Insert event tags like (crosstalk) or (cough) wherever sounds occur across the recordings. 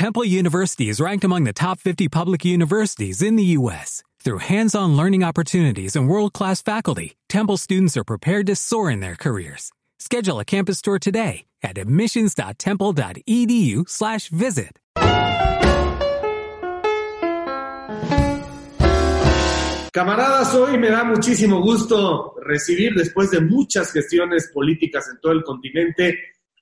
Temple University is ranked among the top 50 public universities in the U.S. Through hands-on learning opportunities and world-class faculty, Temple students are prepared to soar in their careers. Schedule a campus tour today at admissions.temple.edu/visit. Camaradas, hoy me da muchísimo gusto recibir, después de muchas gestiones políticas en todo el continente,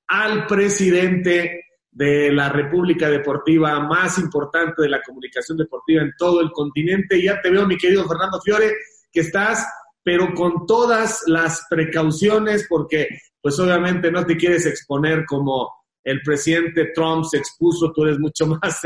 al presidente de la República Deportiva más importante de la comunicación deportiva en todo el continente. Ya te veo, mi querido Fernando Fiore, que estás, pero con todas las precauciones, porque pues obviamente no te quieres exponer como el presidente Trump se expuso, tú eres mucho (laughs) más,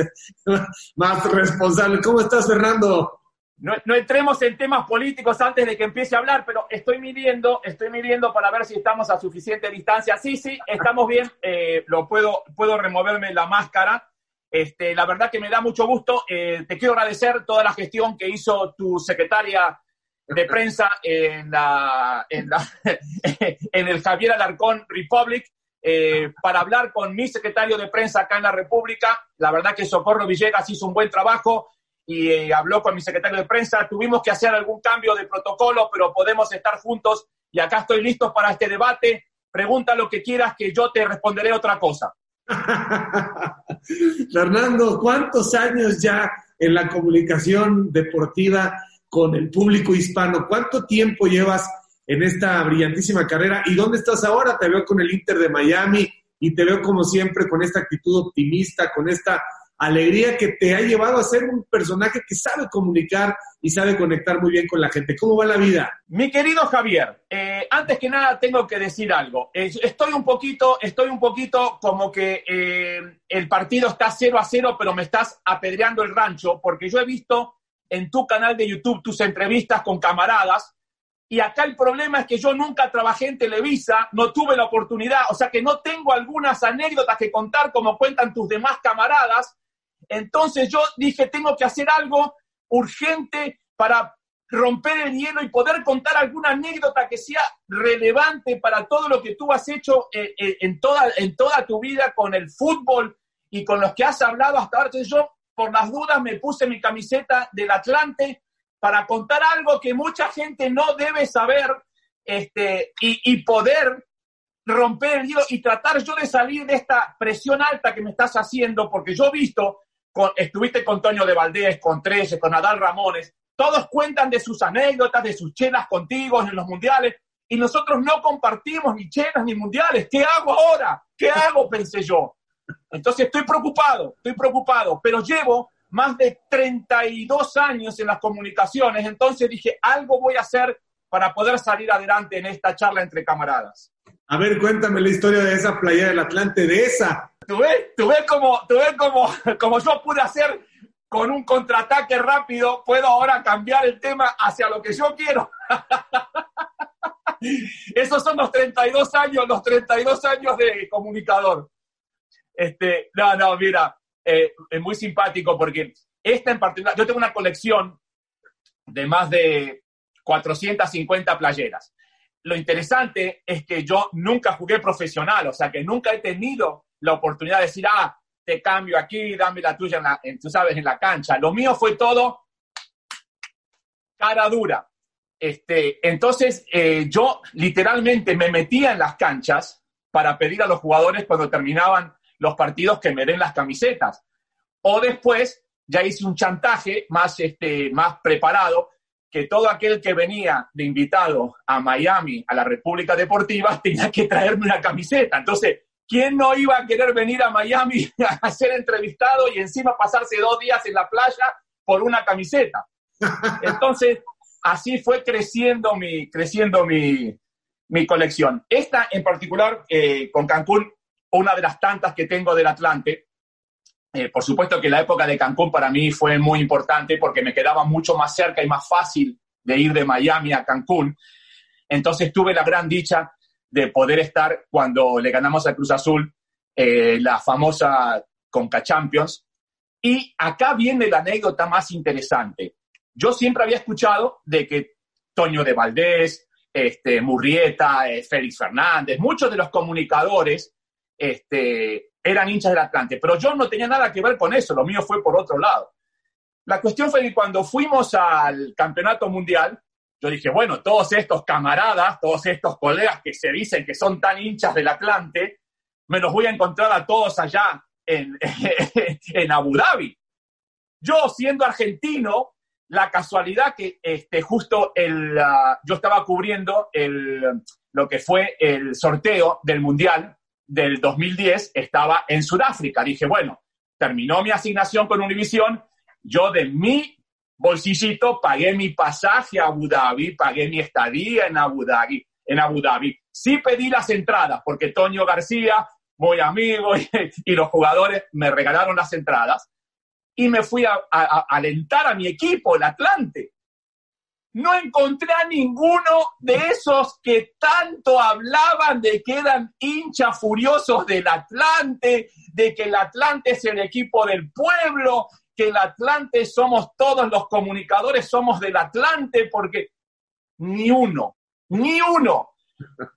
más responsable. ¿Cómo estás, Fernando? No, entremos en temas políticos antes de que empiece a hablar, pero estoy midiendo, estoy midiendo para ver si estamos a suficiente distancia. Sí, sí, estamos bien. Eh, lo puedo, puedo removerme la máscara. Este, la verdad que me da mucho gusto. Eh, te quiero agradecer toda la gestión que hizo tu secretaria de prensa en, la, en, (laughs) el Javier Alarcón Republic eh, para hablar con mi secretario de prensa acá en la República. La verdad que Socorro Villegas hizo un buen trabajo y eh, habló con mi secretario de prensa. Tuvimos que hacer algún cambio de protocolo, pero podemos estar juntos y acá estoy listo para este debate. Pregunta lo que quieras que yo te responderé otra cosa. (laughs) Fernando, ¿cuántos años ya en la comunicación deportiva con el público hispano? ¿Cuánto tiempo llevas en esta brillantísima carrera? ¿Y dónde estás ahora? Te veo con el Inter de Miami y te veo como siempre con esta actitud optimista, con esta alegría que te ha llevado a ser un personaje que sabe comunicar y sabe conectar muy bien con la gente. ¿Cómo va la vida? Mi querido Javier, eh, antes que nada tengo que decir algo. estoy un poquito, estoy un poquito como que eh, el partido está 0 a 0, pero me estás apedreando el rancho, porque yo he visto en tu canal de YouTube tus entrevistas con camaradas. Y acá el problema es que yo nunca trabajé en Televisa, no tuve la oportunidad, o sea que no tengo algunas anécdotas que contar como cuentan tus demás camaradas, entonces yo dije, tengo que hacer algo urgente para romper el hielo y poder contar alguna anécdota que sea relevante para todo lo que tú has hecho eh, eh, en, toda, en toda tu vida con el fútbol y con los que has hablado hasta ahora. Entonces yo, por las dudas, me puse mi camiseta del Atlante para contar algo que mucha gente no debe saber este, y, y poder romper el hielo y tratar yo de salir de esta presión alta que me estás haciendo, porque yo he visto estuviste con Toño de Valdés, con Trece, con Adal Ramones, todos cuentan de sus anécdotas, de sus chelas contigo en los mundiales, y nosotros no compartimos ni chelas ni mundiales. ¿Qué hago ahora? ¿Qué hago? (laughs) Pensé yo. Entonces estoy preocupado, estoy preocupado, pero llevo más de 32 años en las comunicaciones, entonces dije, algo voy a hacer para poder salir adelante en esta charla entre camaradas. A ver, cuéntame la historia de esa playa del Atlante, de esa ¿Tú ves, tú ves como, tú ves como, (laughs) como yo pude hacer con un contraataque rápido, puedo ahora cambiar el tema hacia lo que yo quiero. (laughs) Esos son los 32 años, los 32 años de comunicador. Este, no, no, mira, eh, es muy simpático porque esta en particular, yo tengo una colección de más de 450 playeras. Lo interesante es que yo nunca jugué profesional, o sea que nunca he tenido la oportunidad de decir, ah, te cambio aquí, dame la tuya, en la, tú sabes, en la cancha. Lo mío fue todo cara dura. Este, entonces, eh, yo literalmente me metía en las canchas para pedir a los jugadores cuando terminaban los partidos que me den las camisetas. O después ya hice un chantaje más, este, más preparado, que todo aquel que venía de invitado a Miami, a la República Deportiva, (laughs) tenía que traerme una camiseta. Entonces, ¿Quién no iba a querer venir a Miami (laughs) a ser entrevistado y encima pasarse dos días en la playa por una camiseta? Entonces, así fue creciendo mi, creciendo mi, colección. Esta en particular, eh, con Cancún, una de las tantas que tengo del Atlante. Eh, por supuesto que la época de Cancún para mí fue muy importante porque me quedaba mucho más cerca y más fácil de ir de Miami a Cancún. Entonces tuve la gran dicha de poder estar cuando le ganamos a Cruz Azul eh, la famosa Conca Champions. Y acá viene la anécdota más interesante. Yo siempre había escuchado de que Toño de Valdés, este, Murrieta, eh, Félix Fernández, muchos de los comunicadores este, eran hinchas del Atlante, pero yo no tenía nada que ver con eso, lo mío fue por otro lado. La cuestión fue que cuando fuimos al campeonato mundial, yo dije, bueno, todos estos camaradas, todos estos colegas que se dicen que son tan hinchas del Atlante, me los voy a encontrar a todos allá en, (laughs) en Abu Dhabi. Yo, siendo argentino, la casualidad que este, justo el, ah, yo estaba cubriendo el, lo que fue el sorteo del Mundial del 2010, estaba en Sudáfrica. Dije, bueno, terminó mi asignación con Univision, yo de mi bolsillito pagué mi pasaje a Abu Dhabi, pagué mi estadía en Abu Dhabi. En Abu Dhabi. Sí pedí las entradas porque Toño García, muy amigo, (laughs) y los jugadores me regalaron las entradas y me fui a, alentar a mi equipo, el Atlante. No encontré a ninguno de esos que tanto hablaban de que eran hinchas furiosos del Atlante, de que el Atlante es el equipo del pueblo, que el Atlante somos todos los comunicadores, somos del Atlante, porque ni uno, ni uno.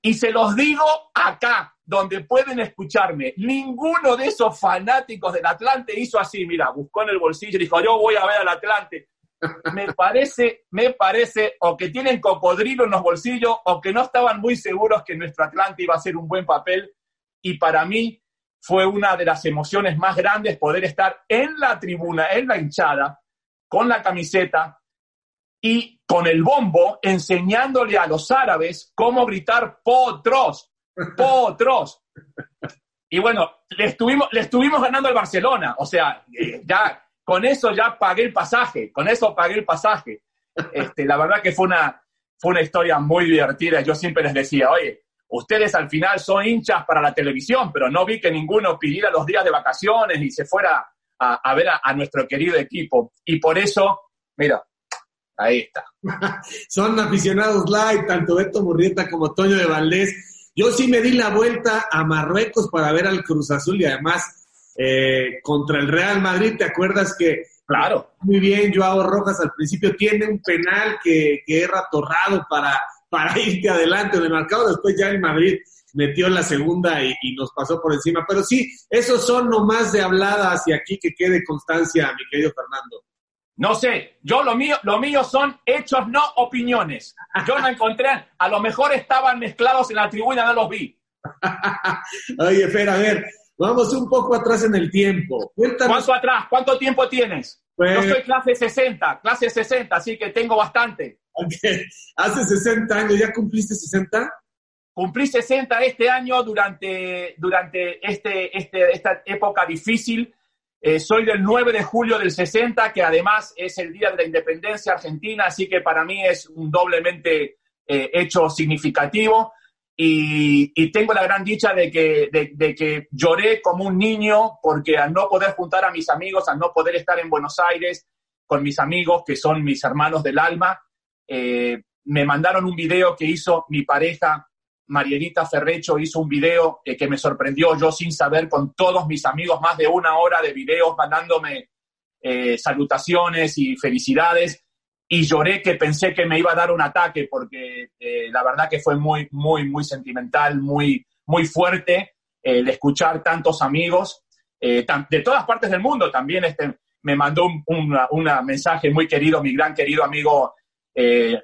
Y se los digo acá, donde pueden escucharme. Ninguno de esos fanáticos del Atlante hizo así, mira, buscó en el bolsillo y dijo, yo voy a ver al Atlante. Me parece, me parece, o que tienen cocodrilo en los bolsillos, o que no estaban muy seguros que nuestro Atlante iba a hacer un buen papel. Y para mí fue una de las emociones más grandes poder estar en la tribuna, en la hinchada, con la camiseta y con el bombo, enseñándole a los árabes cómo gritar potros, potros. Y bueno, le estuvimos, le estuvimos ganando al Barcelona. O sea, eh, ya con eso ya pagué el pasaje, con eso pagué el pasaje. Este, la verdad que fue una, fue una historia muy divertida. Yo siempre les decía, oye, ustedes al final son hinchas para la televisión, pero no vi que ninguno pidiera los días de vacaciones y se fuera a, ver a, a, nuestro querido equipo. Y por eso, mira, ahí está. (laughs) son aficionados live, tanto Beto Murrieta como Toño de Valdés yo sí me di la vuelta a Marruecos para ver al Cruz Azul y además eh, contra el Real Madrid, ¿te acuerdas que? Claro. Muy bien, Joao Rojas al principio tiene un penal que, que es ratorrado para, para (laughs) irte adelante de marcado, después ya el Madrid metió la segunda y, y, nos pasó por encima. Pero sí, esos son nomás de hablada hacia aquí que quede constancia, mi querido Fernando. No sé, yo lo mío, lo mío son hechos, no opiniones. Yo no encontré, a lo mejor estaban mezclados en la tribuna, no los vi. (laughs) Oye, Fer, a ver, vamos un poco atrás en el tiempo. ¿Cuánto atrás? ¿Cuánto tiempo tienes? Pues... Yo soy clase 60, clase 60, así que tengo bastante. Hace 60 años, ¿ya cumpliste 60? Cumplí 60 este año durante, durante este, este, esta época difícil eh, soy del 9 de julio del 60, que además es el Día de la Independencia Argentina, así que para mí es un doblemente eh, hecho significativo. Y, tengo la gran dicha de que, de, que lloré como un niño porque al no poder juntar a mis amigos, al no poder estar en Buenos Aires con mis amigos, que son mis hermanos del alma, eh, me mandaron un video que hizo mi pareja Marielita Ferrecho hizo un video eh, que me sorprendió yo sin saber con todos mis amigos, más de una hora de videos mandándome eh, salutaciones y felicidades. Y lloré que pensé que me iba a dar un ataque porque la verdad que fue muy, muy, muy sentimental, muy, muy fuerte el escuchar tantos amigos de todas partes del mundo. También este, me mandó un mensaje muy querido, mi gran querido amigo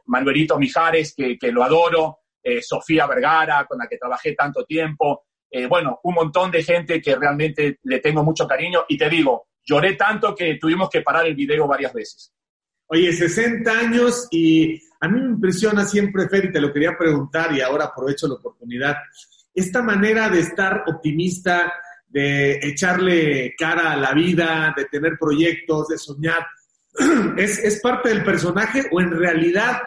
Manuelito Mijares, que, que lo adoro. Eh, Sofía Vergara, con la que trabajé tanto tiempo, eh, bueno, un montón de gente que realmente le tengo mucho cariño y te digo, lloré tanto que tuvimos que parar el video varias veces. Oye, 60 años y a mí me impresiona siempre, Fer, y te lo quería preguntar y ahora aprovecho la oportunidad, esta manera de estar optimista, de echarle cara a la vida, de tener proyectos, de soñar, (clears throat) ¿es, es parte del personaje o en realidad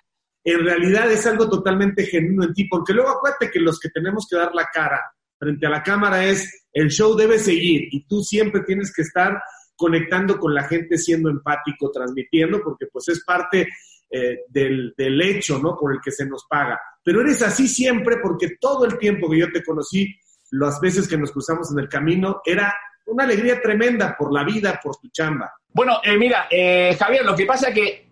en realidad es algo totalmente genuino en ti, porque luego acuérdate que los que tenemos que dar la cara frente a la cámara es el show debe seguir y tú siempre tienes que estar conectando con la gente, siendo empático, transmitiendo, porque pues es parte eh, del, del hecho, ¿no? Por el que se nos paga. Pero eres así siempre porque todo el tiempo que yo te conocí, las veces que nos cruzamos en el camino, era una alegría tremenda por la vida, por tu chamba. Bueno, eh, mira, eh, Javier, lo que pasa es que,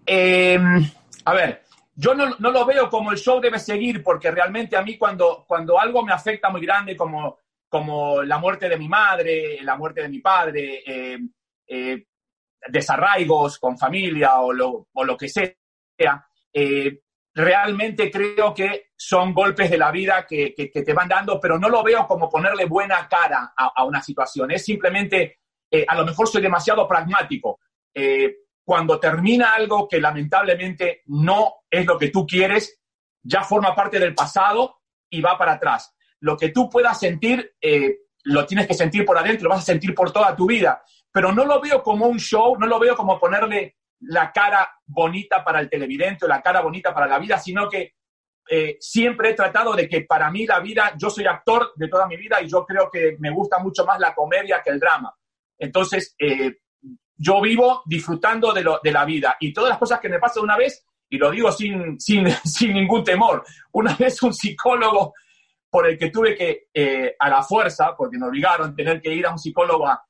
a ver, yo no, no, lo veo como el show debe seguir, porque realmente a mí cuando, cuando algo me afecta muy grande, como, como la muerte de mi madre, la muerte de mi padre, eh, eh, desarraigos con familia o lo, o lo que sea, eh, realmente creo que son golpes de la vida que, te van dando, pero no lo veo como ponerle buena cara a, a una situación. Es simplemente, eh, a lo mejor soy demasiado pragmático. Eh, cuando termina algo que lamentablemente no es lo que tú quieres, ya forma parte del pasado y va para atrás. Lo que tú puedas sentir, eh, lo tienes que sentir por adentro, lo vas a sentir por toda tu vida. Pero no lo veo como un show, no lo veo como ponerle la cara bonita para el televidente o la cara bonita para la vida, sino que eh, siempre he tratado de que para mí la vida, yo soy actor de toda mi vida y yo creo que me gusta mucho más la comedia que el drama. Entonces, eh, yo vivo disfrutando de, lo, de, la vida y todas las cosas que me pasan una vez, y lo digo sin, (laughs) sin, sin ningún temor, una vez un psicólogo por el que tuve que, eh, a la fuerza, porque me obligaron a tener que ir a un psicólogo a,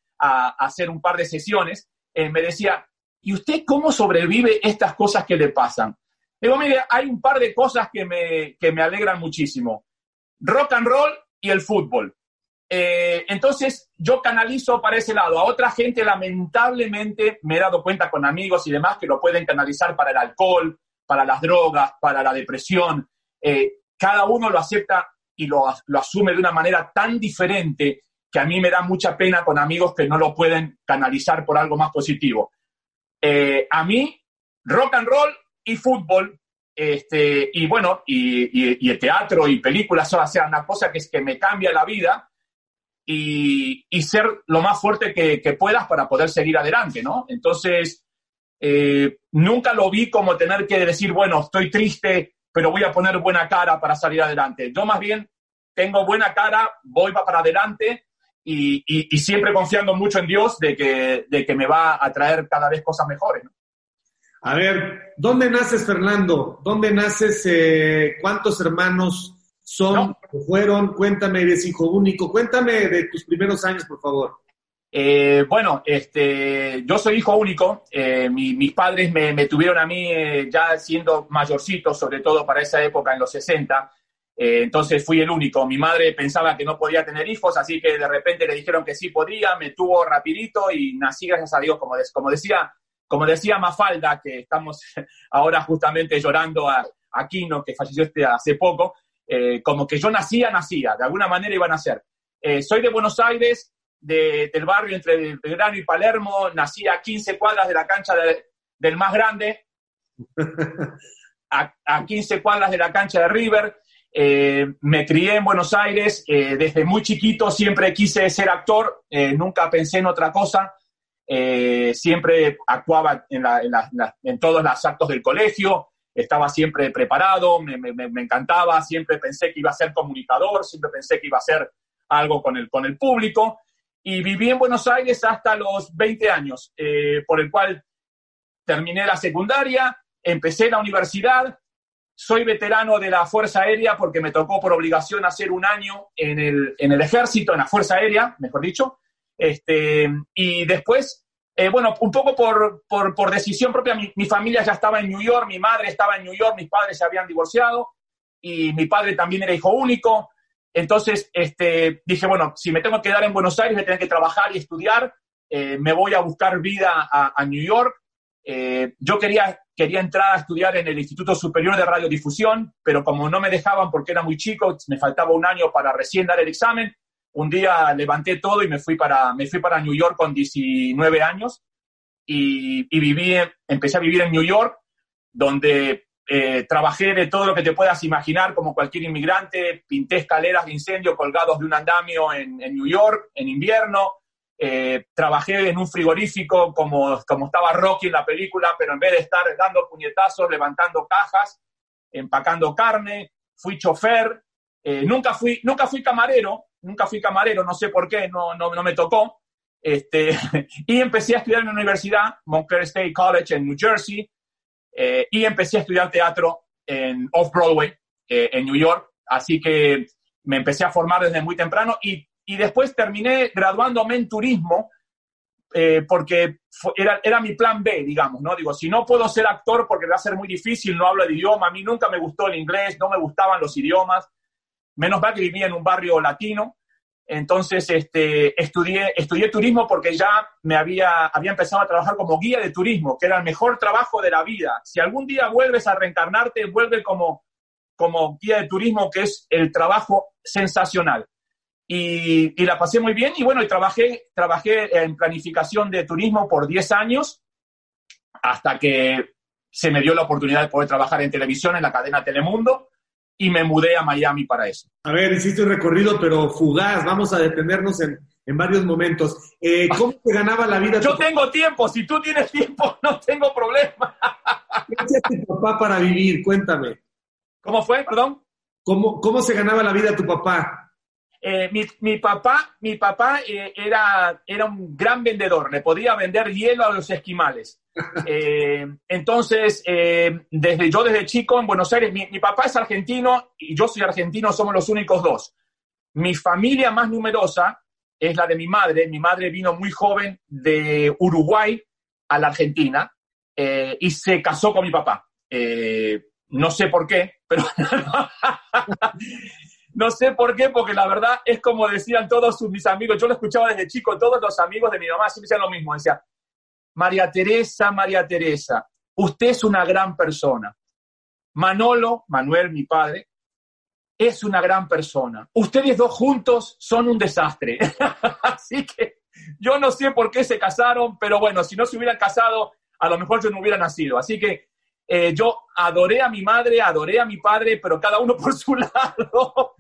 hacer un par de sesiones, eh, me decía, ¿y usted cómo sobrevive estas cosas que le pasan? Digo, mire, hay un par de cosas que me, que me alegran muchísimo. Rock and roll y el fútbol. Eh, entonces, yo canalizo para ese lado. A otra gente, lamentablemente, me he dado cuenta con amigos y demás que lo pueden canalizar para el alcohol, para las drogas, para la depresión. Eh, cada uno lo acepta y lo, lo, asume de una manera tan diferente que a mí me da mucha pena con amigos que no lo pueden canalizar por algo más positivo. Eh, a mí, rock and roll y fútbol, este, y bueno, y, y, el teatro y películas, o sea, una cosa que es que me cambia la vida y, y ser lo más fuerte que, que, puedas para poder seguir adelante, ¿no? Entonces, eh, nunca lo vi como tener que decir, bueno, estoy triste, pero voy a poner buena cara para salir adelante. Yo más bien tengo buena cara, voy para adelante y, y, y, siempre confiando mucho en Dios de que, de que me va a traer cada vez cosas mejores. ¿no? A ver, ¿dónde naces, Fernando? ¿Dónde naces? Eh, ¿Cuántos hermanos son no. fueron? Cuéntame, eres hijo único. Cuéntame de tus primeros años, por favor. Eh, bueno, este, yo soy hijo único. Eh, mi, mis padres me, me, tuvieron a mí eh, ya siendo mayorcito, sobre todo para esa época, en los 60. Eh, entonces fui el único. Mi madre pensaba que no podía tener hijos, así que de repente le dijeron que sí podía, me tuvo rapidito y nací gracias a Dios, como, decía, como decía Mafalda, que estamos (laughs) ahora justamente llorando a, a Kino, que falleció este hace poco, eh, como que yo nacía, nacía, de alguna manera iba a nacer. Eh, soy de Buenos Aires, de, del barrio entre Belgrano y Palermo, nací a 15 cuadras de la cancha de, del más grande, (laughs) a, a 15 cuadras de la cancha de River, eh, me crié en Buenos Aires, eh, desde muy chiquito siempre quise ser actor, eh, nunca pensé en otra cosa, siempre actuaba en, la, en, todos los actos del colegio, estaba siempre preparado, me, me, encantaba, siempre pensé que iba a ser comunicador, siempre pensé que iba a hacer algo con el, con el público. Y viví en Buenos Aires hasta los 20 años, por el cual terminé la secundaria, empecé la universidad, soy veterano de la Fuerza Aérea porque me tocó por obligación hacer un año en el, en el ejército, en la Fuerza Aérea, mejor dicho. Este, y después, eh, bueno, un poco por, por, por decisión propia, mi, mi, familia ya estaba en New York, mi madre estaba en New York, mis padres se habían divorciado y mi padre también era hijo único. Entonces, este, dije, bueno, si me tengo que quedar en Buenos Aires, me tengo que trabajar y estudiar, eh, me voy a buscar vida a, a New York. Eh, yo quería quería entrar a estudiar en el Instituto Superior de Radiodifusión, pero como no me dejaban porque era muy chico, me faltaba un año para recién dar el examen, un día levanté todo y me fui para, me fui para New York con 19 años y, viví, empecé a vivir en New York, donde eh, trabajé de todo lo que te puedas imaginar, como cualquier inmigrante, pinté escaleras de incendio colgados de un andamio en, en New York en invierno, eh, trabajé en un frigorífico como, como estaba Rocky en la película, pero en vez de estar dando puñetazos, levantando cajas, empacando carne, fui chofer, eh, nunca, fui, nunca fui camarero, nunca fui camarero, no sé por qué, no, no, no me tocó. Este, (laughs) y empecé a estudiar en la universidad, Montclair State College en New Jersey, eh, y empecé a estudiar teatro en Off-Broadway, eh, en New York. Así que me empecé a formar desde muy temprano y y después terminé graduándome en turismo eh, porque era, era mi plan B, digamos, ¿no? Digo, si no puedo ser actor porque va a ser muy difícil, no hablo el idioma, a mí nunca me gustó el inglés, no me gustaban los idiomas, menos mal que vivía en un barrio latino, Entonces este, estudié, estudié turismo porque ya me había, había empezado a trabajar como guía de turismo, que era el mejor trabajo de la vida. Si algún día vuelves a reencarnarte, vuelve como, como guía de turismo, que es el trabajo sensacional. Y, y, la pasé muy bien y bueno, y trabajé, trabajé en planificación de turismo por 10 años hasta que se me dio la oportunidad de poder trabajar en televisión en la cadena Telemundo y me mudé a Miami para eso. A ver, hiciste un recorrido, pero fugaz. Vamos a detenernos en, en varios momentos. Eh, (laughs) ¿Cómo te ganaba la vida? Yo tengo tiempo. Si tú tienes tiempo, (laughs) no tengo problema. ¿Qué hacía tu papá para vivir? Cuéntame. ¿Cómo fue? Perdón. ¿Cómo, cómo se ganaba la vida tu papá? Eh, mi, mi, papá, mi papá eh, era, era un gran vendedor, le podía vender hielo a los esquimales. (laughs) Eh, entonces, eh, desde, yo desde chico en Buenos Aires, mi, mi, papá es argentino y yo soy argentino, somos los únicos dos. Mi familia más numerosa es la de mi madre. Mi madre vino muy joven de Uruguay a la Argentina eh, y se casó con mi papá. no sé por qué, pero (laughs) No sé por qué, porque la verdad es como decían todos mis amigos, yo lo escuchaba desde chico, todos los amigos de mi mamá siempre decían lo mismo, decían, María Teresa, María Teresa, usted es una gran persona. Manolo, Manuel, mi padre, es una gran persona. Ustedes dos juntos son un desastre. (laughs) Así que yo no sé por qué se casaron, pero bueno, si no se hubieran casado, a lo mejor yo no hubiera nacido. Así que eh, yo adoré a mi madre, adoré a mi padre, pero cada uno (laughs) por su lado,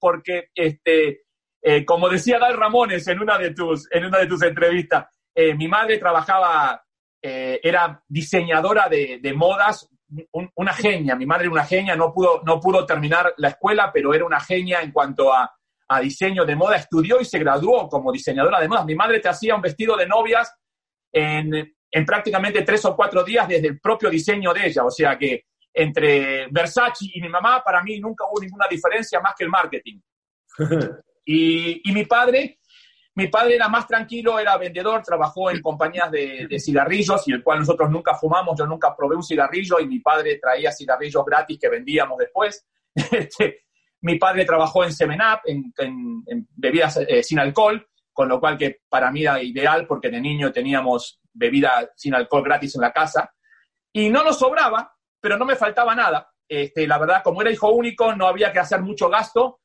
porque, este, eh, como decía Dal Ramones en una de tus, en una de tus entrevistas, eh, mi madre trabajaba, eh, era diseñadora de, de modas, un, una genia, mi madre era una genia, no pudo, no pudo terminar la escuela, pero era una genia en cuanto a, a diseño de moda, estudió y se graduó como diseñadora de modas. Mi madre te hacía un vestido de novias en, en prácticamente tres o cuatro días desde el propio diseño de ella. O sea que entre Versace y mi mamá, para mí nunca hubo ninguna diferencia más que el marketing. (laughs) y, y, mi padre, mi padre era más tranquilo, era vendedor, trabajó en compañías de, de, cigarrillos y el cual nosotros nunca fumamos, yo nunca probé un cigarrillo y mi padre traía cigarrillos gratis que vendíamos después. (laughs) Este, mi padre trabajó en Semenap, en, en, en bebidas eh, sin alcohol, con lo cual que para mí era ideal porque de niño teníamos bebida sin alcohol gratis en la casa. Y no nos sobraba, pero no me faltaba nada. Este, la verdad, como era hijo único, no había que hacer mucho gasto.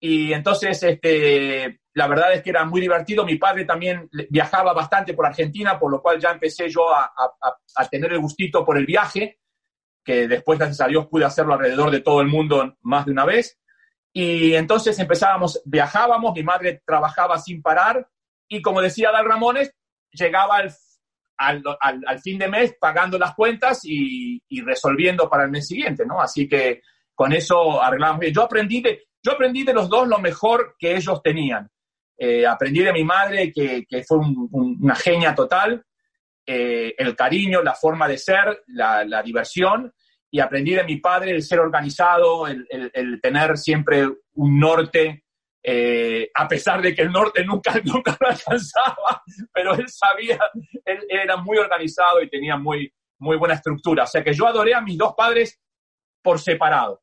Y entonces, este, la verdad es que era muy divertido. Mi padre también viajaba bastante por Argentina, por lo cual ya empecé yo a, tener el gustito por el viaje, que después, gracias a Dios, pude hacerlo alrededor de todo el mundo más de una vez. Y entonces empezábamos, viajábamos, mi madre trabajaba sin parar y como decía Dal Ramones, llegaba al, al, al, al fin de mes pagando las cuentas y, y, resolviendo para el mes siguiente, ¿no? Así que con eso arreglamos. Yo aprendí de, yo aprendí de los dos lo mejor que ellos tenían. Eh, aprendí de mi madre, que, que fue un, un, una genia total, eh, el cariño, la forma de ser, la, la diversión, y aprendí de mi padre el ser organizado, el, el tener siempre un norte, eh, a pesar de que el norte nunca, (laughs) nunca lo alcanzaba, pero él sabía, él, era muy organizado y tenía muy, muy buena estructura. O sea que yo adoré a mis dos padres por separado.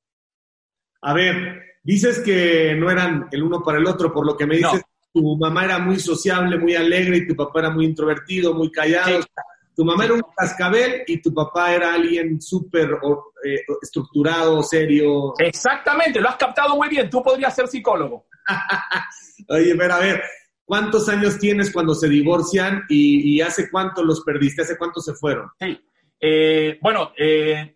A ver, dices que no eran el uno para el otro, por lo que me dices, no. tu mamá era muy sociable, muy alegre y tu papá era muy introvertido, muy callado. Sí. Tu mamá era un cascabel y tu papá era alguien súper eh, estructurado, serio. Exactamente, lo has captado muy bien. Tú podrías ser psicólogo. (laughs) Oye, pero a ver, ¿cuántos años tienes cuando se divorcian y, y hace cuánto los perdiste? ¿Hace cuánto se fueron? Sí. Eh, bueno, eh,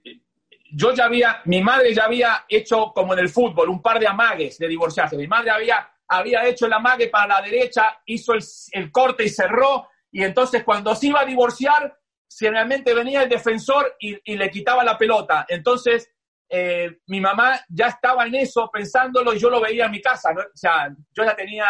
yo ya había, mi madre ya había hecho como en el fútbol, un par de amagues de divorciarse. Mi madre había, había hecho el amague para la derecha, hizo el, el corte y cerró y entonces cuando se iba a divorciar, generalmente venía el defensor y, y le quitaba la pelota. Entonces, eh, mi mamá ya estaba en eso pensándolo y yo lo veía en mi casa. ¿no? O sea, yo ya tenía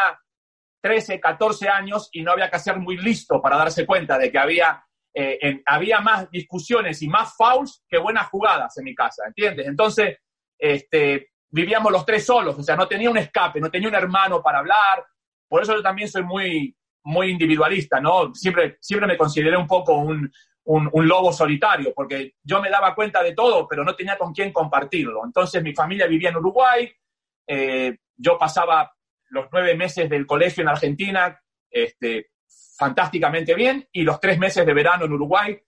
13, 14 años y no había que ser muy listo para darse cuenta de que había, eh, en, había más discusiones y más fouls que buenas jugadas en mi casa, ¿entiendes? Entonces, este, vivíamos los tres solos, o sea, no tenía un escape, no tenía un hermano para hablar. Por eso yo también soy muy, muy individualista, ¿no? Siempre, siempre me consideré un poco un, un, lobo solitario, porque yo me daba cuenta de todo, pero no tenía con quién compartirlo. Entonces mi familia vivía en Uruguay, eh, yo pasaba los nueve meses del colegio en Argentina, este, fantásticamente bien, y los tres meses de verano en Uruguay.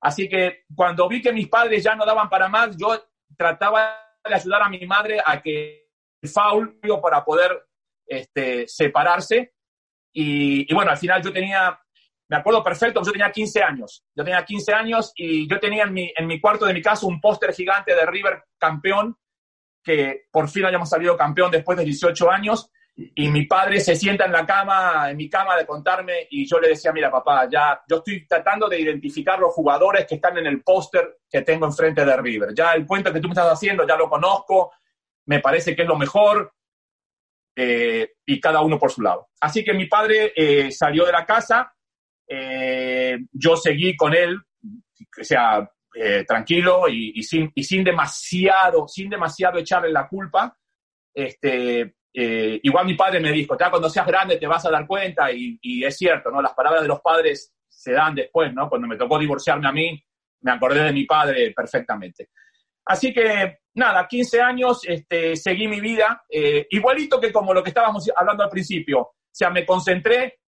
Así que cuando vi que mis padres ya no daban para más, yo trataba de ayudar a mi madre a que el foul para poder este, separarse. Y, bueno, al final yo tenía, me acuerdo perfecto, yo tenía 15 años. Yo tenía 15 años y yo tenía en mi, en mi cuarto de mi casa un póster gigante de River campeón, que por fin habíamos salido campeón después de 18 años. Y mi padre se sienta en la cama, en mi cama, de contarme, y yo le decía, mira, papá, ya yo estoy tratando de identificar los jugadores que están en el póster que tengo enfrente de River. Ya el cuento que tú me estás haciendo, ya lo conozco, me parece que es lo mejor, eh, y cada uno por su lado. Así que mi padre eh, salió de la casa, eh, yo seguí con él, o sea, tranquilo y, y, sin, y sin demasiado, sin demasiado echarle la culpa, este, eh, igual mi padre me dijo, ya cuando seas grande te vas a dar cuenta, y, y, es cierto, ¿no? Las palabras de los padres se dan después, ¿no? Cuando me tocó divorciarme a mí, me acordé de mi padre perfectamente. Así que, nada, 15 años, este, seguí mi vida, eh, igualito que como lo que estábamos hablando al principio. O sea, me concentré,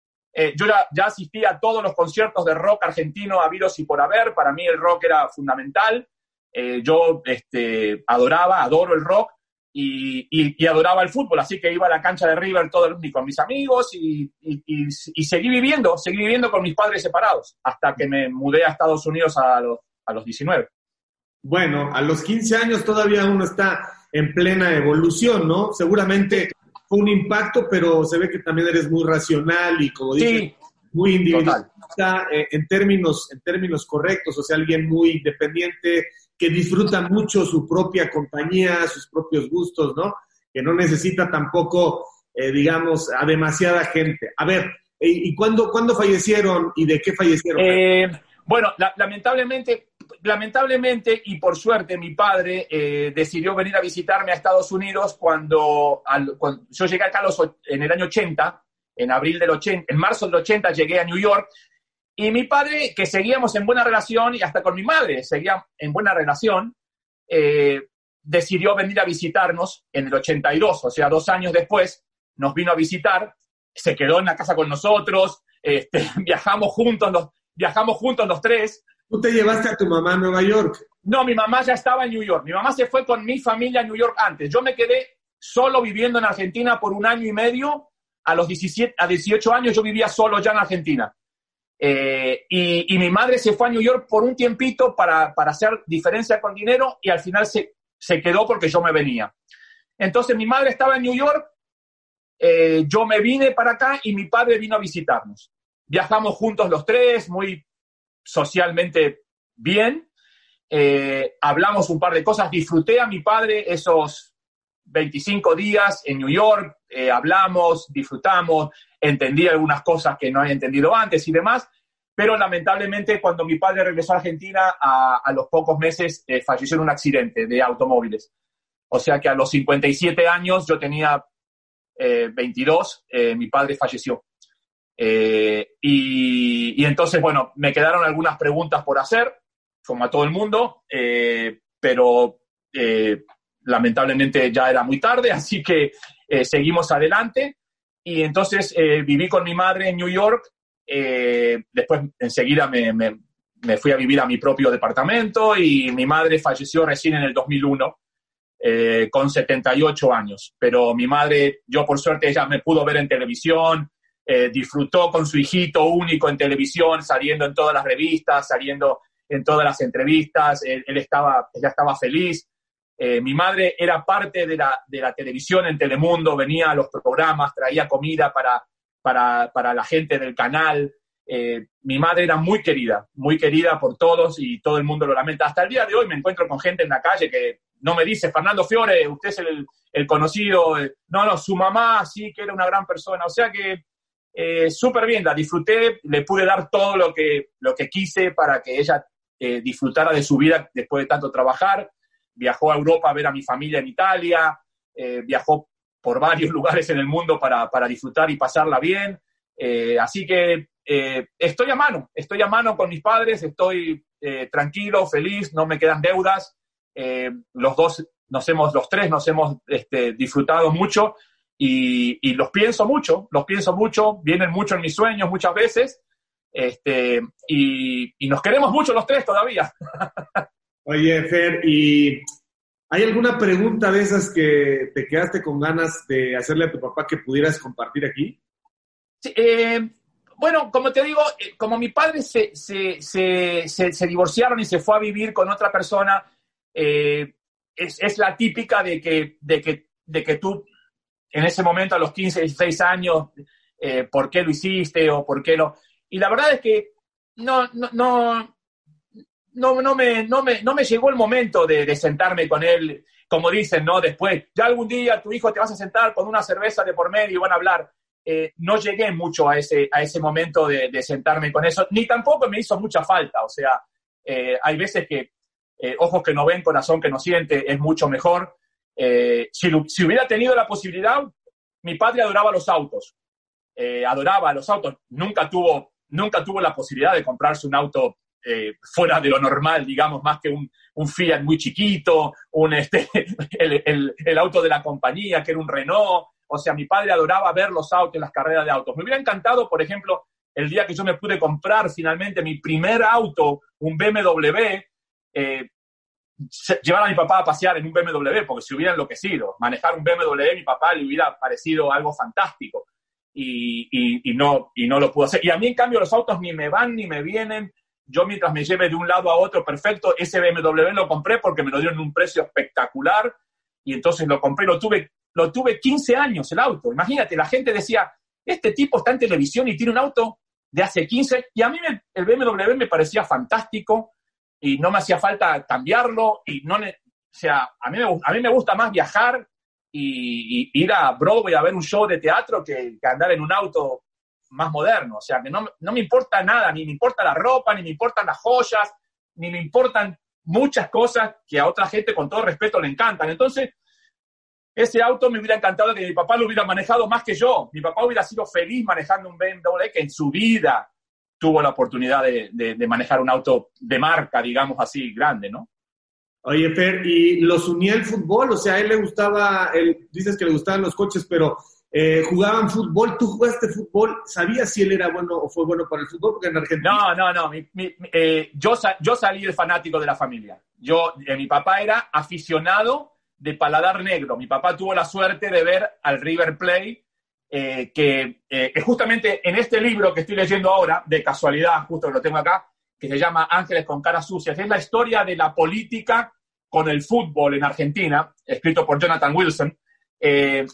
eh, yo ya, ya asistí a todos los conciertos de rock argentino habidos y por haber, para mí el rock era fundamental, eh, yo este, adoraba, adoro el rock, y, y, adoraba el fútbol, así que iba a la cancha de River todo el con mis amigos y, y, seguí viviendo, seguí viviendo con mis padres separados hasta que me mudé a Estados Unidos a los, a los 19. Bueno, a los 15 años todavía uno está en plena evolución, ¿no? Seguramente fue un impacto, pero se ve que también eres muy racional y como dices, sí, muy individualista eh, en términos en términos correctos, o sea, alguien muy independiente, que disfruta mucho su propia compañía, sus propios gustos, ¿no? Que no necesita tampoco, eh, digamos, a demasiada gente. A ver, ¿y, y cuándo, cuándo fallecieron y de qué fallecieron? Eh, bueno, la, lamentablemente, lamentablemente y por suerte mi padre eh, decidió venir a visitarme a Estados Unidos cuando, yo llegué acá los, en el año 80, en abril del 80, en marzo del 80 llegué a New York y mi padre, que seguíamos en buena relación, y hasta con mi madre seguía en buena relación, eh, decidió venir a visitarnos en el 82, o sea, dos años después, nos vino a visitar, se quedó en la casa con nosotros, este, (laughs) viajamos, juntos viajamos juntos los tres. ¿Tú te llevaste a tu mamá a Nueva York? No, mi mamá ya estaba en New York. Mi mamá se fue con mi familia a New York antes. Yo me quedé solo viviendo en Argentina por un año y medio. A los 17, a 18 años yo vivía solo ya en Argentina. Eh, y, mi madre se fue a New York por un tiempito para, para hacer diferencia con dinero y al final se, se, quedó porque yo me venía. Entonces mi madre estaba en New York, eh, yo me vine para acá y mi padre vino a visitarnos. Viajamos juntos los tres, muy socialmente bien. Eh, hablamos un par de cosas, disfruté a mi padre esos 25 días en New York, eh, hablamos, disfrutamos, entendí algunas cosas que no había entendido antes y demás, pero lamentablemente cuando mi padre regresó a Argentina, a, a los pocos meses eh, falleció en un accidente de automóviles. O sea que a los 57 años, yo tenía eh, 22, eh, mi padre falleció. Eh, y, y, entonces, bueno, me quedaron algunas preguntas por hacer, como a todo el mundo, pero lamentablemente ya era muy tarde, (laughs) así que seguimos adelante y entonces eh, viví con mi madre en New York. Eh, después, enseguida, me, me, me, fui a vivir a mi propio departamento y mi madre falleció recién en el 2001, eh, con 78 años. Pero mi madre, yo por suerte, ella me pudo ver en televisión, eh, disfrutó con su hijito único en televisión, saliendo en todas las revistas, saliendo en todas las entrevistas. Él, estaba, ella estaba feliz. Eh, mi madre era parte de la, de la, televisión en Telemundo, venía a los programas, traía comida para, para, para la gente del canal. Eh, mi madre era muy querida, muy querida por todos y todo el mundo lo lamenta. Hasta el día de hoy me encuentro con gente en la calle que no me dice, Fernando Fiore, usted es el, el conocido. No, no, su mamá sí que era una gran persona. O sea que eh, súper bien, la disfruté, le pude dar todo lo que, lo que quise para que ella eh, disfrutara de su vida después de tanto trabajar viajó a Europa a ver a mi familia en Italia, eh, viajó por varios (laughs) lugares en el mundo para, para disfrutar y pasarla bien. Eh, así que estoy a mano, estoy a mano con mis padres, estoy tranquilo, feliz, no me quedan deudas. Los dos nos hemos, los tres nos hemos este, disfrutado mucho y, los pienso mucho, los pienso mucho, vienen mucho en mis sueños muchas veces, este, y, y nos queremos mucho los tres todavía. (laughs) Oye, Fer, ¿y hay alguna pregunta de esas que te quedaste con ganas de hacerle a tu papá que pudieras compartir aquí? Sí, eh, bueno, como te digo, eh, como mi padre se, se, se, se, divorciaron y se fue a vivir con otra persona, eh, es, es, la típica de que, de, que, de que tú en ese momento a los 15, 16 años, eh, ¿por qué lo hiciste o por qué lo...? Y la verdad es que no, no, no, no, no, me, no, me, no me llegó el momento de, sentarme con él, como dicen, ¿no? Después, ya algún día tu hijo te vas a sentar con una cerveza de por medio y van a hablar. Eh, no llegué mucho a ese, a ese momento de, sentarme con eso, ni tampoco me hizo mucha falta. O sea, eh, hay veces que ojos que no ven, corazón que no siente, es mucho mejor. Si, si, hubiera tenido la posibilidad, mi padre adoraba los autos, adoraba los autos, nunca tuvo, nunca tuvo la posibilidad de comprarse un auto fuera de lo normal, digamos, más que un, Fiat muy chiquito, un, este, (laughs) el, auto de la compañía, que era un Renault, o sea, mi padre adoraba ver los autos, las carreras de autos. Me hubiera encantado, por ejemplo, el día que yo me pude comprar finalmente mi primer auto, un BMW, eh, llevar a mi papá a pasear en un BMW, porque se hubiera enloquecido. Manejar un BMW, mi papá le hubiera parecido algo fantástico. Y, y, no, y no lo pudo hacer. Y a mí, en cambio, los autos ni me van ni me vienen. Yo, mientras me lleve de un lado a otro, perfecto, ese BMW lo compré porque me lo dieron un precio espectacular. Y entonces lo compré, lo tuve lo tuve 15 años el auto. Imagínate, la gente decía, este tipo está en televisión y tiene un auto de hace 15, y a mí el BMW me parecía fantástico y no me hacía falta cambiarlo y no, o sea, a mí me, a mí me gusta más viajar y, ir a Broadway a ver un show de teatro que, andar en un auto más moderno, o sea, que no, no me importa nada, ni me importa la ropa, ni me importan las joyas, ni me importan muchas cosas que a otra gente con todo respeto le encantan. Entonces, ese auto me hubiera encantado que mi papá lo hubiera manejado más que yo. Mi papá hubiera sido feliz manejando un BMW que en su vida tuvo la oportunidad de, manejar un auto de marca, digamos así, grande, ¿no? Oye, Fer, ¿y los unía el fútbol? O sea, a él le gustaba, él, dices que le gustaban los coches, pero eh, jugaban fútbol, tú jugaste fútbol, ¿sabías si él era bueno o fue bueno para el fútbol? Porque en Argentina... No, no, no, eh, yo, yo salí el fanático de la familia. Yo, eh, mi papá era aficionado de paladar negro. Mi papá tuvo la suerte de ver al River Play, eh, que eh, justamente en este libro que estoy leyendo ahora, de casualidad, justo lo tengo acá, que se llama Ángeles con caras sucias, es la historia de la política con el fútbol en Argentina, escrito por Jonathan Wilson. Eh,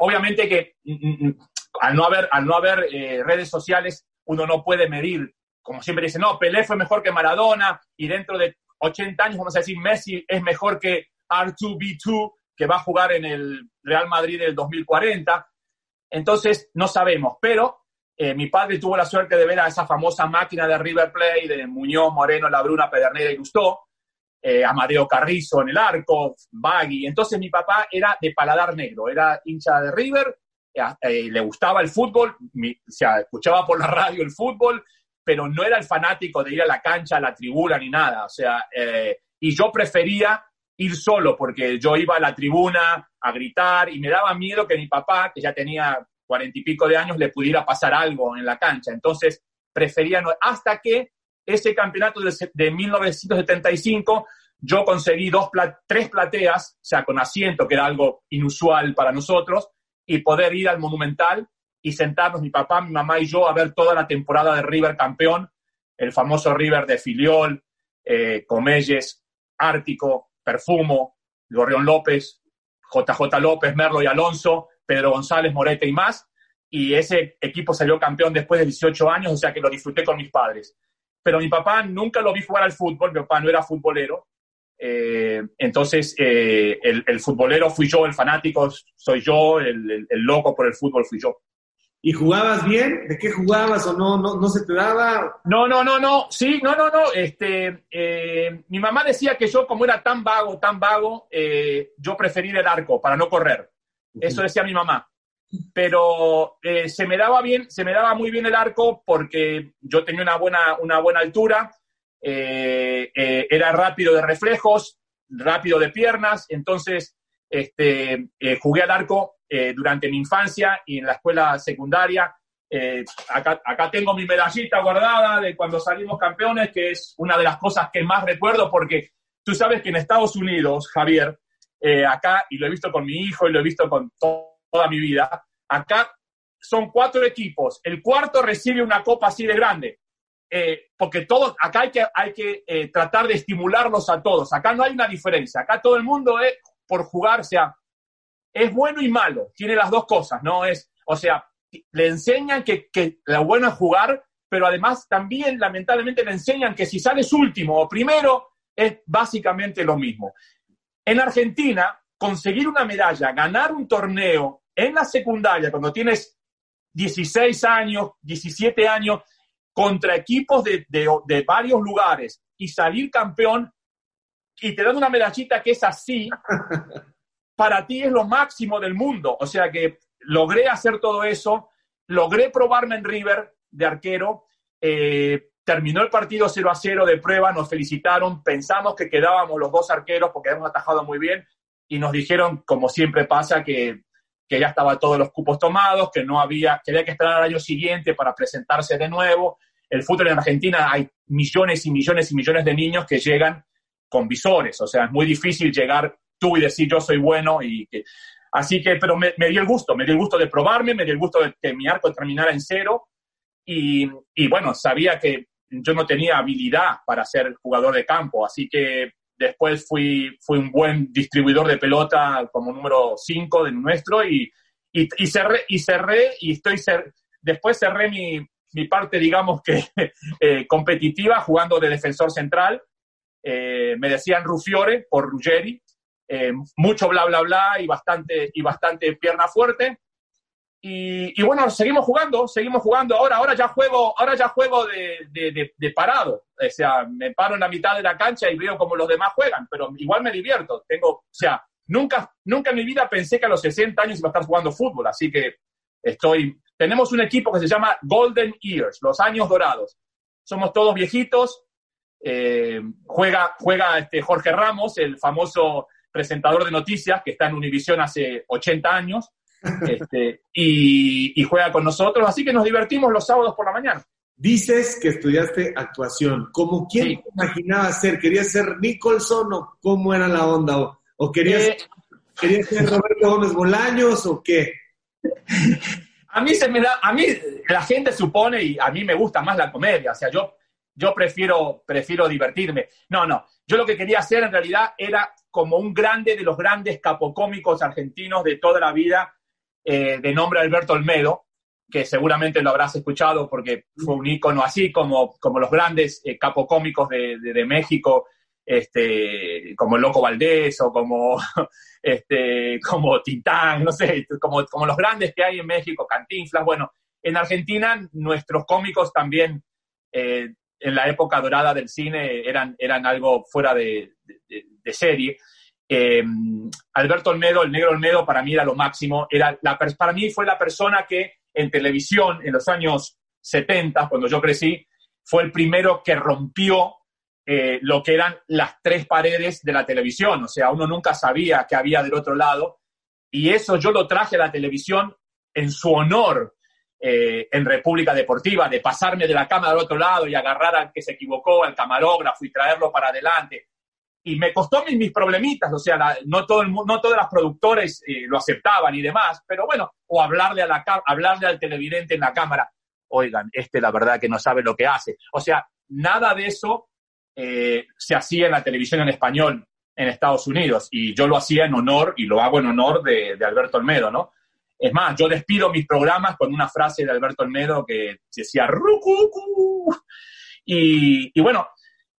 obviamente que mm, mm, al no haber, al no haber redes sociales, uno no puede medir, como siempre dice, no, Pelé fue mejor que Maradona y dentro de 80 años vamos a decir Messi es mejor que R2B2 que va a jugar en el Real Madrid del 2040. Entonces, no sabemos, pero eh, mi padre tuvo la suerte de ver a esa famosa máquina de River Plate de Muñoz, Moreno, Labruna, Pedernera y Gustó, eh, Amadeo Carrizo en el arco, Baggy. Entonces mi papá era de paladar negro, era hincha de River, eh, le gustaba el fútbol, sea, escuchaba por la (laughs) radio el fútbol, pero no era el fanático de ir a la cancha, a la tribuna ni nada. O sea, y yo prefería ir solo, porque yo iba a la tribuna a gritar y me daba miedo que mi papá, que ya tenía cuarenta y pico de años, le pudiera pasar algo en la cancha. Entonces, prefería no, hasta que ese campeonato de, 1975 yo conseguí dos tres plateas, o sea, con asiento, que era algo inusual para nosotros, y poder ir al Monumental y sentarnos mi papá, mi mamá y yo a ver toda la temporada de River campeón, el famoso River de Filiol, eh, Comelles, Ártico, Perfumo, Gorrión López, JJ López, Merlo y Alonso, Pedro González, Morete y más. Y ese equipo salió campeón después de 18 años, o sea que lo disfruté con mis padres. Pero mi papá nunca lo vi jugar al fútbol, mi papá no era futbolero. Eh, entonces, eh, el, futbolero fui yo, el fanático soy yo, el loco por el fútbol fui yo. ¿Y jugabas bien? ¿De qué jugabas o no, no, no se te daba? No, no, no, no, sí, no, no, no. Este, eh, mi mamá decía que yo, como era tan vago, tan vago, eh, yo prefería el arco para no correr. Eso decía mi mamá. Pero eh, se me daba bien, se me daba muy bien el arco porque yo tenía una buena, una buena altura, era rápido de reflejos, rápido de piernas, entonces este, jugué al arco eh, durante mi infancia y en la escuela secundaria. Eh, acá, acá, tengo mi medallita guardada de cuando salimos campeones, que es una de las cosas que más recuerdo porque tú sabes que en Estados Unidos, Javier, eh, acá, y lo he visto con mi hijo y lo he visto con toda mi vida, acá son cuatro equipos, el cuarto recibe una copa así de grande. Eh, porque todos, acá hay que, hay que eh, tratar de estimularlos a todos. Acá no hay una diferencia. Acá todo el mundo es por jugar, sea, es bueno y malo. Tiene las dos cosas, ¿no? Es, o sea, le enseñan que, que lo bueno es jugar, pero además también, lamentablemente, le enseñan que si sales último o primero, es básicamente lo mismo. En Argentina, conseguir una medalla, ganar un torneo en la secundaria, cuando tienes 16 años, 17 años, contra equipos de, de, varios lugares y salir campeón y te dan una medallita que es así, (laughs) para ti es lo máximo del mundo. O sea que logré hacer todo eso, logré probarme en River de arquero, eh, terminó el partido 0 a 0 de prueba, nos felicitaron, pensamos que quedábamos los dos arqueros porque habíamos atajado muy bien y nos dijeron, como siempre pasa, que, que ya estaban todos los cupos tomados, que no había, que había que esperar al año siguiente para presentarse de nuevo el fútbol en Argentina hay millones y millones y millones de niños que llegan con visores, o sea, es muy difícil llegar tú y decir yo soy bueno y que... Así que, pero me, dio el gusto, me dio el gusto de probarme, me dio el gusto de que mi arco terminara en cero y, y bueno, sabía que yo no tenía habilidad para ser jugador de campo, así que después fui, fui un buen distribuidor de pelota como número 5 de nuestro y, y, y, cerré, y cerré y estoy después cerré mi, mi parte, digamos que (laughs) eh, competitiva, jugando de defensor central. Eh, me decían Rufiore por Ruggeri, eh, mucho bla, bla, bla y bastante, y bastante pierna fuerte. Y, bueno, seguimos jugando, seguimos jugando. Ahora, ahora ya juego, ahora ya juego de, de, de, parado. O sea, me paro en la mitad de la cancha y veo como los demás juegan, pero igual me divierto. Tengo, o sea, nunca, nunca en mi vida pensé que a los 60 años iba a estar jugando fútbol, así que estoy, tenemos un equipo que se llama Golden Years, los años dorados. Somos todos viejitos. Eh, juega juega este Jorge Ramos, el famoso presentador de noticias que está en Univisión hace 80 años, (laughs) este, y, juega con nosotros. Así que nos divertimos los sábados por la mañana. Dices que estudiaste actuación. ¿Cómo quién te imaginabas ser? ¿Querías ser Nicholson o cómo era la onda? ¿O, querías, eh, querías ser Roberto Gómez Bolaños o qué? (laughs) a mí se me da, a mí la gente supone y a mí me gusta más la comedia, o sea, yo, yo prefiero, prefiero divertirme. No, no, yo lo que quería hacer en realidad era como un grande de los grandes capocómicos argentinos de toda la vida, eh, de nombre Alberto Olmedo, que seguramente lo habrás escuchado porque fue un ícono así como, como los grandes eh, capocómicos de, México, este, como el Loco Valdés o como, (laughs) este, como Tintán, no sé, como, como los grandes que hay en México, Cantinflas. Bueno, en Argentina nuestros cómicos también eh, en la época dorada del cine eran, eran algo fuera de, serie. Eh, Alberto Olmedo, el negro Olmedo, para mí era lo máximo. Era la, para mí fue la persona que en televisión, en los años 70, cuando yo crecí, fue el primero que rompió eh, lo que eran las tres paredes de la televisión. O sea, uno nunca sabía qué había del otro lado. Y eso yo lo traje a la televisión en su honor eh, en República Deportiva, de pasarme de la cámara al otro lado y agarrar al que se equivocó, al camarógrafo y traerlo para adelante. Y me costó mis, mis problemitas, o sea, no, todo el, no todas las productores eh, lo aceptaban y demás, pero bueno, o hablarle, a la, hablarle al televidente en la cámara, oigan, este la verdad que no sabe lo que hace. O sea, nada de eso eh, se hacía en la televisión en español en Estados Unidos y yo lo hacía en honor y lo hago en honor de, Alberto Olmedo, ¿no? Es más, yo despido mis programas con una frase de Alberto Olmedo que decía ¡Rucucu! Y, bueno,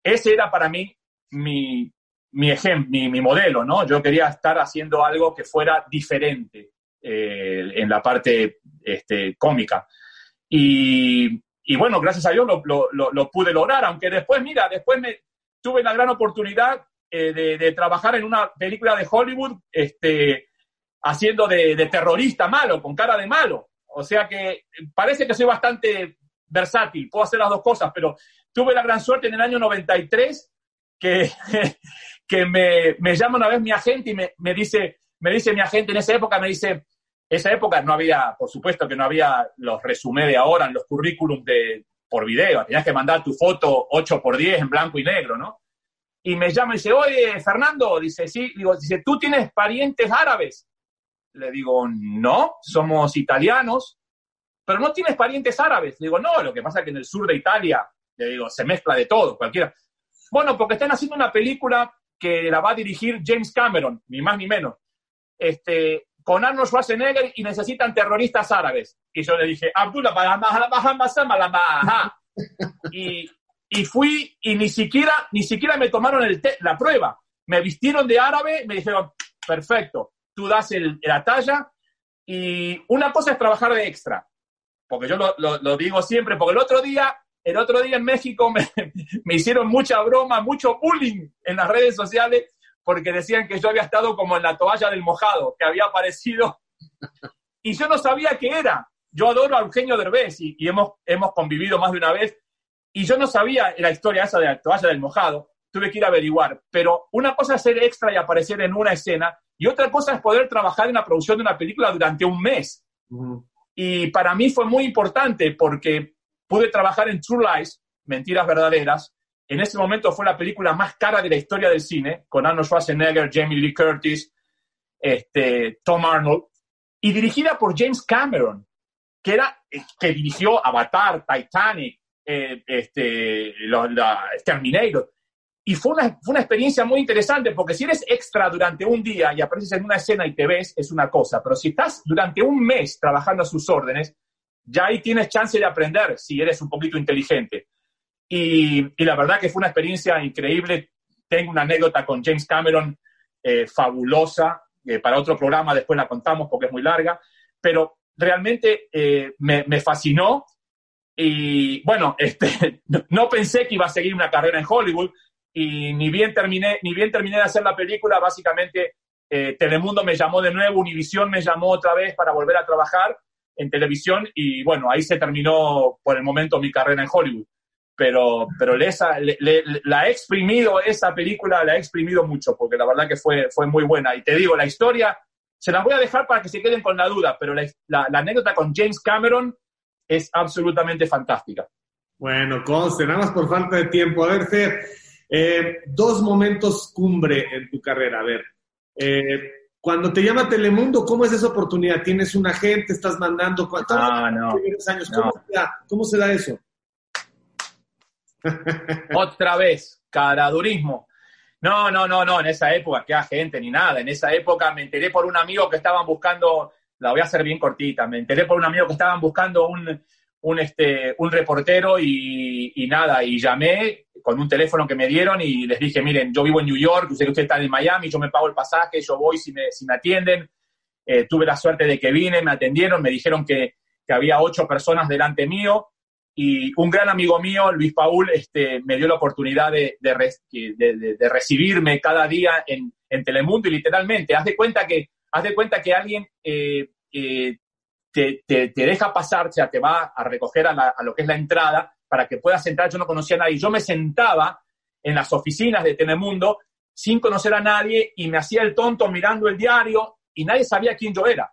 ese era para mí mi, mi ejemplo, mi, modelo, ¿no? Yo quería estar haciendo algo que fuera diferente eh, en la parte este, cómica. Y, y bueno, gracias a Dios lo, pude lograr, aunque después, mira, después tuve la gran oportunidad eh, de, trabajar en una película de Hollywood este, haciendo de, terrorista malo, con cara de malo. O sea que parece que soy bastante versátil, puedo hacer las dos cosas, pero tuve la gran suerte en el año 93 que, (laughs) que me, me llama una vez mi agente y me, me, dice, me dice mi agente en esa época, me dice, esa época no había, por supuesto que no había los resumés de ahora en los currículums de, por video, tenías que mandar tu foto 8 por 10 en blanco y negro, ¿no? Y me llama y dice, oye, Fernando, dice, sí, digo, dice, ¿tú tienes parientes árabes? Le digo, no, somos italianos, pero no tienes parientes árabes. Le digo, no, lo que pasa es que en el sur de Italia, le digo, se mezcla de todo, cualquiera. Bueno, porque están haciendo una película que la va a dirigir James Cameron, ni más ni menos. Este, con Arnold Schwarzenegger y necesitan terroristas árabes. Y yo le dije, Abdullah, y, y fui y ni siquiera, ni siquiera me tomaron el la prueba. Me vistieron de árabe, me dijeron, perfecto, tú das el, la talla y una cosa es trabajar de extra, porque yo lo, lo, digo siempre, porque el otro día, el otro día en México me, (laughs) me hicieron mucha broma, mucho bullying en las redes sociales porque decían que yo había estado como en la toalla del mojado, que había aparecido, (laughs) y yo no sabía qué era. Yo adoro a Eugenio Derbez y, hemos, hemos convivido más de una vez, y yo no sabía la historia esa de la toalla del mojado, tuve que ir a averiguar, pero una cosa es ser extra y aparecer en una escena, y otra cosa es poder trabajar en la producción de una película durante un mes. Y para mí fue muy importante porque pude trabajar en True Lies, Mentiras Verdaderas, en ese momento fue la película más cara de la historia del cine, con Arnold Schwarzenegger, Jamie Lee Curtis, este, Tom Arnold, y dirigida por James Cameron, que, era, eh, que dirigió Avatar, Titanic, eh, este, Terminator. Y fue una, fue una experiencia muy interesante, porque si eres extra durante un día y apareces en una escena y te ves, es una cosa, pero si estás durante un mes trabajando a sus órdenes, ya ahí tienes chance de aprender si eres un poquito inteligente. Y, la verdad que fue una experiencia increíble. Tengo una anécdota con James Cameron eh, fabulosa. para otro programa después la contamos porque es muy larga. Pero realmente eh, me, fascinó. Y bueno, (laughs) este, no pensé que iba a seguir una carrera en Hollywood. Y ni bien terminé, ni bien terminé de hacer la película, básicamente eh, Telemundo me llamó de nuevo, Univision me llamó otra vez para volver a trabajar en televisión y bueno, ahí se terminó por el momento mi carrera en Hollywood pero, pero la he exprimido, esa película la he exprimido mucho, porque la verdad que fue, fue muy buena. Y te digo, la historia se las voy a dejar para que se queden con la duda, pero la, la, anécdota con James Cameron es absolutamente fantástica. Bueno, conste, nada más por falta de tiempo. A ver, Fer, eh, dos momentos cumbre en tu carrera. A ver, eh, cuando te llama Telemundo, ¿cómo es esa oportunidad? ¿Tienes un agente? ¿Estás mandando? Ah, no, años? ¿Cómo, ¿Cómo se da eso? (laughs) Otra vez, caradurismo. No, no, no, no, en esa época, qué agente ni nada. En esa época me enteré por un amigo que estaban buscando, la voy a hacer bien cortita, me enteré por un amigo que estaban buscando un, un, este, un reportero y, nada, y llamé con un teléfono que me dieron y les dije, miren, yo vivo en New York, usted, usted está en Miami, yo me pago el pasaje, yo voy si me, si me atienden. Eh, tuve la suerte de que vine, me atendieron, me dijeron que, que había ocho personas delante mío y un gran amigo mío, Luis Paul, este, me dio la oportunidad de, de, recibirme cada día en, en, Telemundo y literalmente, haz de cuenta que, haz de cuenta que alguien eh, eh, te, deja pasar, o sea, te va a recoger a, lo que es la entrada para que puedas entrar. Yo no conocía a nadie. Yo me sentaba en las oficinas de Telemundo sin conocer a nadie y me hacía el tonto mirando el diario y nadie sabía quién yo era.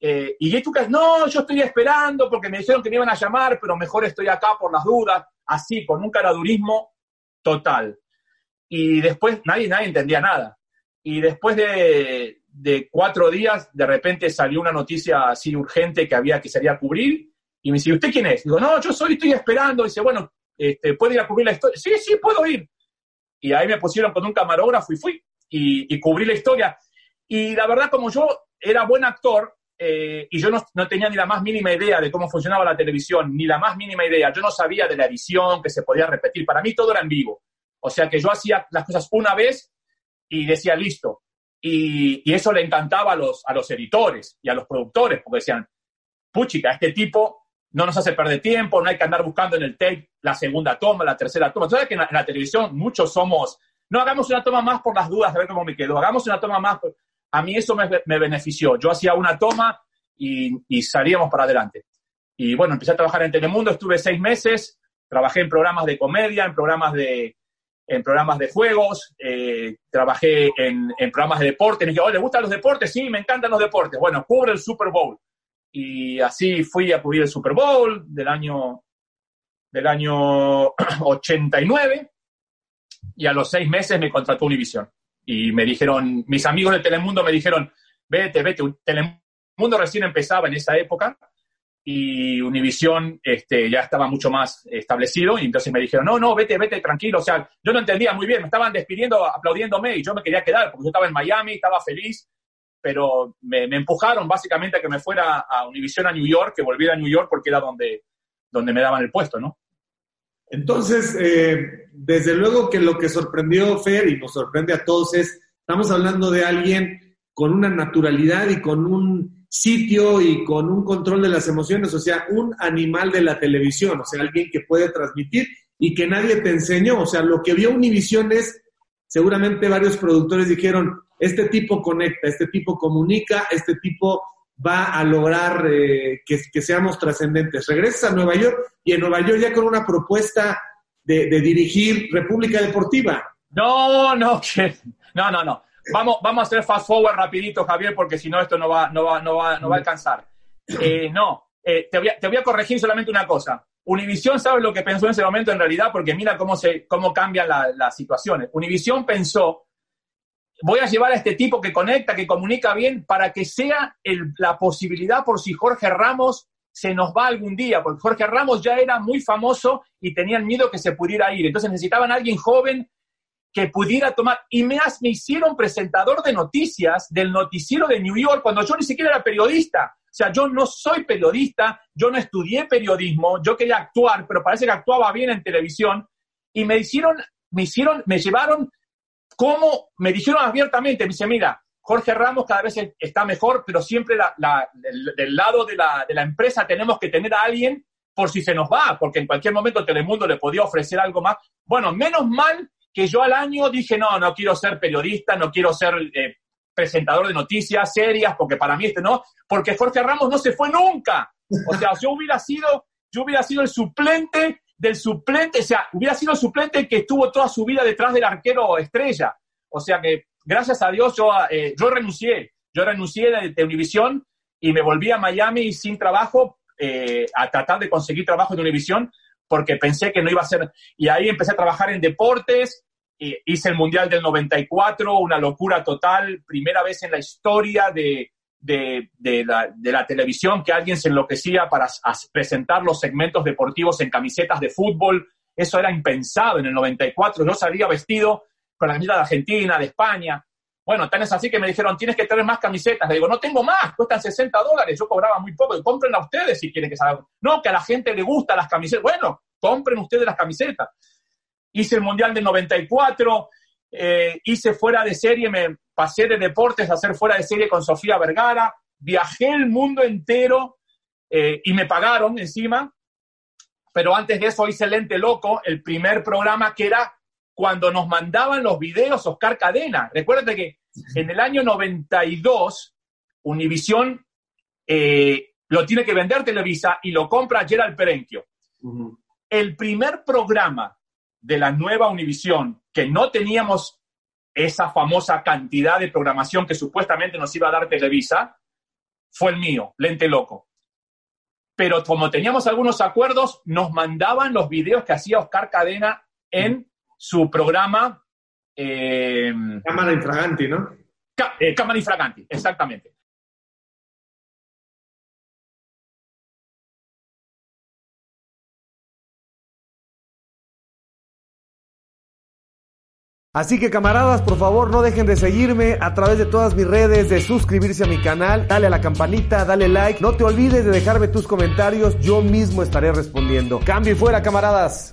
Eh, y tú no, yo estoy esperando porque me dijeron que me iban a llamar, pero mejor estoy acá por las dudas, así, con un caradurismo total. Y después nadie, nadie entendía nada. Y después de, de, cuatro días, de repente salió una noticia así urgente que había que salir a cubrir. Y me dice, ¿usted quién es? Digo, no, yo soy, estoy esperando. Y dice, bueno, este, ¿puede ir a cubrir la historia? Sí, sí, puedo ir. Y ahí me pusieron con un camarógrafo y fui. Y, cubrí la historia. Y la verdad, como yo era buen actor, eh, y yo no, tenía ni la más mínima idea de cómo funcionaba la televisión, ni la más mínima idea. Yo no sabía de la edición, que se podía repetir. Para mí todo era en vivo. O sea que yo hacía las cosas una vez y decía listo. Y, eso le encantaba a los, a los editores y a los productores, porque decían, puchica, este tipo no nos hace perder tiempo, no hay que andar buscando en el tape la segunda toma, la tercera toma. Sabes que en la, televisión muchos somos, no hagamos una toma más por las dudas de ver cómo me quedo, hagamos una toma más. A mí eso me, benefició. Yo hacía una toma y, salíamos para adelante. Y bueno, empecé a trabajar en Telemundo, estuve seis meses, trabajé en programas de comedia, en programas de, en programas de juegos, eh, trabajé en, programas de deporte. Me dije, oh, ¿le gustan los deportes? Sí, me encantan los deportes. Bueno, cubre el Super Bowl. Y así fui a cubrir el Super Bowl del año, del año (clears throat) 89. Y a los seis meses me contrató Univision. Y me dijeron, mis amigos de Telemundo me dijeron, vete, vete. Telemundo recién empezaba en esa época y Univision este, ya estaba mucho más establecido y entonces me dijeron, no, no, vete, vete, tranquilo. O sea, yo no entendía muy bien, me estaban despidiendo, aplaudiéndome y yo me quería quedar porque yo estaba en Miami, estaba feliz, pero me, empujaron básicamente a que me fuera a Univision a New York, que volviera a New York porque era donde, donde me daban el puesto, ¿no? Entonces, eh, desde luego que lo que sorprendió Fer y nos sorprende a todos es, estamos hablando de alguien con una naturalidad y con un sitio y con un control de las emociones, o sea, un animal de la televisión, o sea, alguien que puede transmitir y que nadie te enseñó, o sea, lo que vio Univision es, seguramente varios productores dijeron, este tipo conecta, este tipo comunica, este tipo va a lograr eh, que, seamos trascendentes. Regresas a Nueva York y en Nueva York ya con una propuesta de, de dirigir República Deportiva. No, no, (laughs) no, no, no. Vamos, vamos a hacer fast forward rapidito, Javier, porque si no esto no va, no va, no va, no va a alcanzar. (clears throat) Eh, no, eh, te, voy a, te, voy a, corregir solamente una cosa. Univisión sabe lo que pensó en ese momento en realidad, porque mira cómo, se, cómo cambian las situaciones. Univisión pensó, voy a llevar a este tipo que conecta, que comunica bien, para que sea el, la posibilidad por si Jorge Ramos se nos va algún día, porque Jorge Ramos ya era muy famoso y tenían miedo que se pudiera ir. Entonces necesitaban a alguien joven que pudiera tomar, y me, me hicieron presentador de noticias del noticiero de New York cuando yo ni siquiera era periodista. O sea, yo no soy periodista, yo no estudié periodismo, yo quería actuar, pero parece que actuaba bien en televisión, y me hicieron, me hicieron, me llevaron como, me dijeron abiertamente, me dice, mira, Jorge Ramos cada vez está mejor, pero siempre del, lado de la, de la empresa tenemos que tener a alguien por si se nos va, porque en cualquier momento Telemundo le podía ofrecer algo más. Bueno, menos mal que yo al año dije, no, no quiero ser periodista, no quiero ser eh, presentador de noticias serias, porque para mí este no, porque Jorge Ramos no se fue nunca. O sea, yo hubiera sido, yo hubiera sido el suplente del suplente, o sea, hubiera sido el suplente que estuvo toda su vida detrás del arquero estrella. O sea que, gracias a Dios, yo, eh, yo renuncié, yo renuncié de, de Univisión y me volví a Miami sin trabajo eh, a tratar de conseguir trabajo en Univisión porque pensé que no iba a ser. Y ahí empecé a trabajar en deportes, hice el Mundial del 94, una locura total, primera vez en la historia de, de, la, televisión que alguien se enloquecía para presentar los segmentos deportivos en camisetas de fútbol. Eso era impensado en el 94. Yo salía vestido con la camiseta de Argentina, de España. Bueno, tan es así que me dijeron, tienes que tener más camisetas. Le digo, no tengo más, cuestan 60 dólares. Yo cobraba muy poco. Compren a ustedes si quieren que salga. No, que a la gente le gustan las camisetas. Bueno, compren ustedes las camisetas. Hice el Mundial del 94, eh, hice fuera de serie, me pasé de deportes a hacer fuera de serie con Sofía Vergara. Viajé el mundo entero eh, y me pagaron encima. Pero antes de eso hice Lente Loco, el primer programa que era cuando nos mandaban los videos Oscar Cadena. Recuérdate que en el año 92, Univisión eh, lo tiene que vender Televisa y lo compra Gerald Perenchio. El primer programa de la nueva Univisión que no teníamos esa famosa cantidad de programación que supuestamente nos iba a dar Televisa, fue el mío, Lente Loco. Pero como teníamos algunos acuerdos, nos mandaban los videos que hacía Oscar Cadena en su programa. Eh, Cámara Infraganti, ¿no? Eh, Cámara Infraganti, exactamente. Así que camaradas, por favor no dejen de seguirme a través de todas mis redes, de suscribirse a mi canal, dale a la campanita, dale like, no te olvides de dejarme tus comentarios, yo mismo estaré respondiendo. Cambio y fuera camaradas.